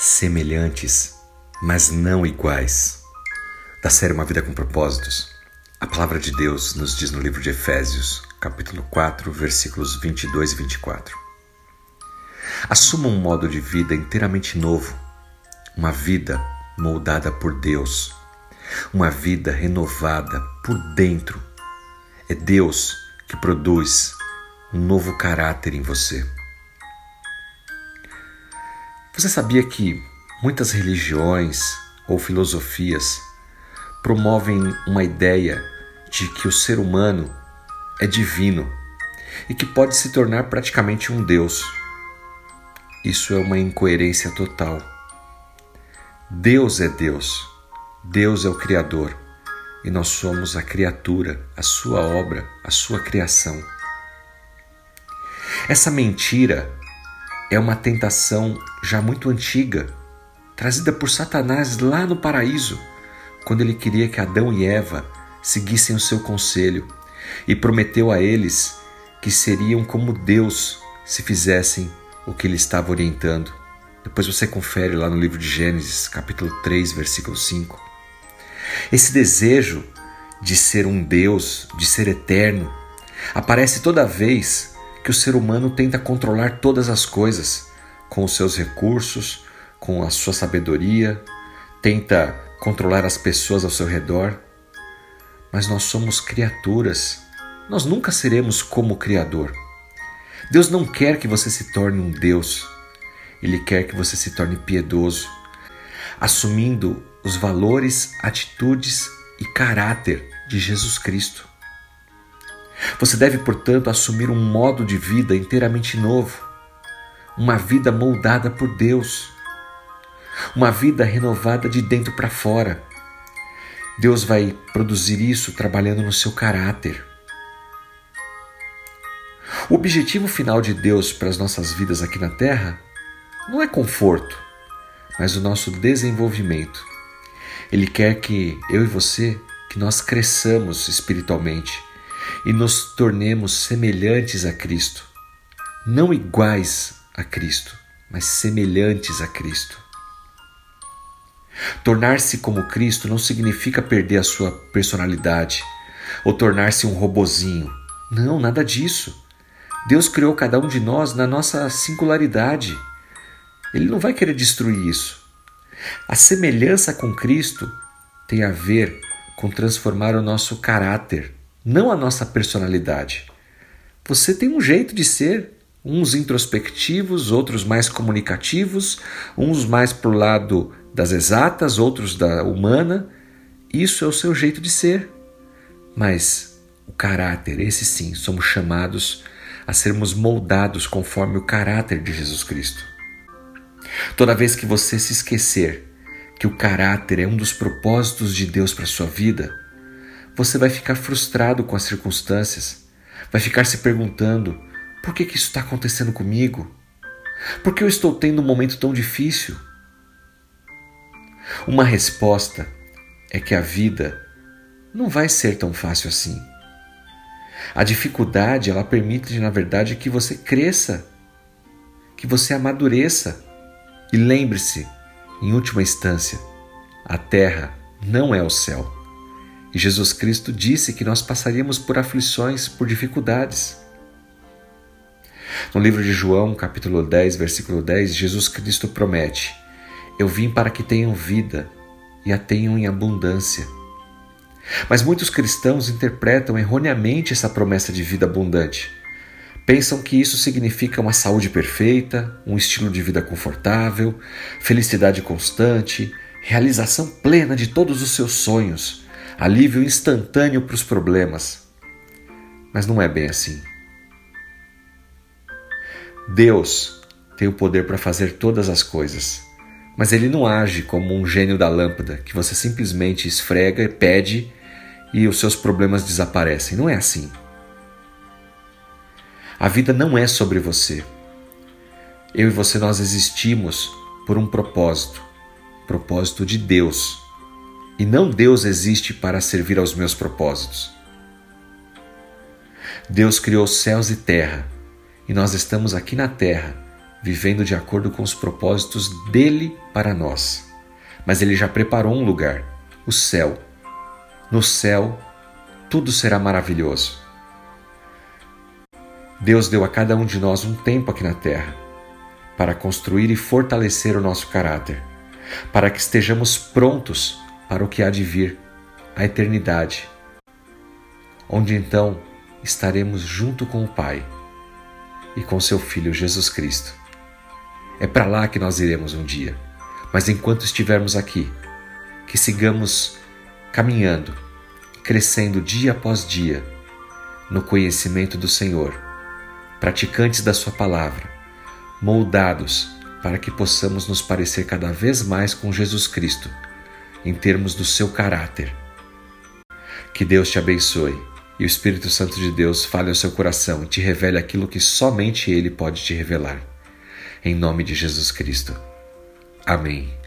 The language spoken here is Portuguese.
semelhantes, mas não iguais. Da série Uma Vida com Propósitos, a palavra de Deus nos diz no livro de Efésios, capítulo 4, versículos 22 e 24. Assuma um modo de vida inteiramente novo, uma vida moldada por Deus, uma vida renovada por dentro. É Deus que produz um novo caráter em você. Você sabia que muitas religiões ou filosofias promovem uma ideia de que o ser humano é divino e que pode se tornar praticamente um Deus? Isso é uma incoerência total. Deus é Deus, Deus é o Criador e nós somos a criatura, a sua obra, a sua criação. Essa mentira é uma tentação já muito antiga, trazida por Satanás lá no paraíso, quando ele queria que Adão e Eva seguissem o seu conselho e prometeu a eles que seriam como Deus se fizessem o que ele estava orientando. Depois você confere lá no livro de Gênesis, capítulo 3, versículo 5. Esse desejo de ser um Deus, de ser eterno, aparece toda vez que o ser humano tenta controlar todas as coisas com os seus recursos, com a sua sabedoria, tenta controlar as pessoas ao seu redor. Mas nós somos criaturas, nós nunca seremos como o Criador. Deus não quer que você se torne um Deus, Ele quer que você se torne piedoso, assumindo os valores, atitudes e caráter de Jesus Cristo. Você deve, portanto, assumir um modo de vida inteiramente novo, uma vida moldada por Deus, uma vida renovada de dentro para fora. Deus vai produzir isso trabalhando no seu caráter. O objetivo final de Deus para as nossas vidas aqui na Terra não é conforto, mas o nosso desenvolvimento. Ele quer que eu e você, que nós cresçamos espiritualmente, e nos tornemos semelhantes a Cristo. Não iguais a Cristo, mas semelhantes a Cristo. Tornar-se como Cristo não significa perder a sua personalidade ou tornar-se um robozinho. Não, nada disso. Deus criou cada um de nós na nossa singularidade. Ele não vai querer destruir isso. A semelhança com Cristo tem a ver com transformar o nosso caráter, não a nossa personalidade. Você tem um jeito de ser, uns introspectivos, outros mais comunicativos, uns mais para o lado das exatas, outros da humana. Isso é o seu jeito de ser. Mas o caráter, esse sim, somos chamados a sermos moldados conforme o caráter de Jesus Cristo. Toda vez que você se esquecer que o caráter é um dos propósitos de Deus para sua vida, você vai ficar frustrado com as circunstâncias, vai ficar se perguntando: por que, que isso está acontecendo comigo? Por que eu estou tendo um momento tão difícil? Uma resposta é que a vida não vai ser tão fácil assim. A dificuldade, ela permite, na verdade, que você cresça, que você amadureça. E lembre-se, em última instância, a terra não é o céu. E Jesus Cristo disse que nós passaríamos por aflições, por dificuldades. No livro de João, capítulo 10, versículo 10, Jesus Cristo promete: Eu vim para que tenham vida e a tenham em abundância. Mas muitos cristãos interpretam erroneamente essa promessa de vida abundante. Pensam que isso significa uma saúde perfeita, um estilo de vida confortável, felicidade constante, realização plena de todos os seus sonhos, alívio instantâneo para os problemas. Mas não é bem assim. Deus tem o poder para fazer todas as coisas, mas ele não age como um gênio da lâmpada que você simplesmente esfrega, pede e os seus problemas desaparecem. Não é assim. A vida não é sobre você. Eu e você nós existimos por um propósito, propósito de Deus e não Deus existe para servir aos meus propósitos. Deus criou céus e terra, e nós estamos aqui na terra vivendo de acordo com os propósitos dele para nós. Mas ele já preparou um lugar, o céu. No céu, tudo será maravilhoso. Deus deu a cada um de nós um tempo aqui na terra para construir e fortalecer o nosso caráter, para que estejamos prontos para o que há de vir, a eternidade, onde então estaremos junto com o Pai e com seu Filho Jesus Cristo. É para lá que nós iremos um dia, mas enquanto estivermos aqui, que sigamos caminhando, crescendo dia após dia no conhecimento do Senhor, praticantes da Sua palavra moldados para que possamos nos parecer cada vez mais com Jesus Cristo, em termos do seu caráter. Que Deus te abençoe e o Espírito Santo de Deus fale ao seu coração e te revele aquilo que somente Ele pode te revelar. Em nome de Jesus Cristo. Amém.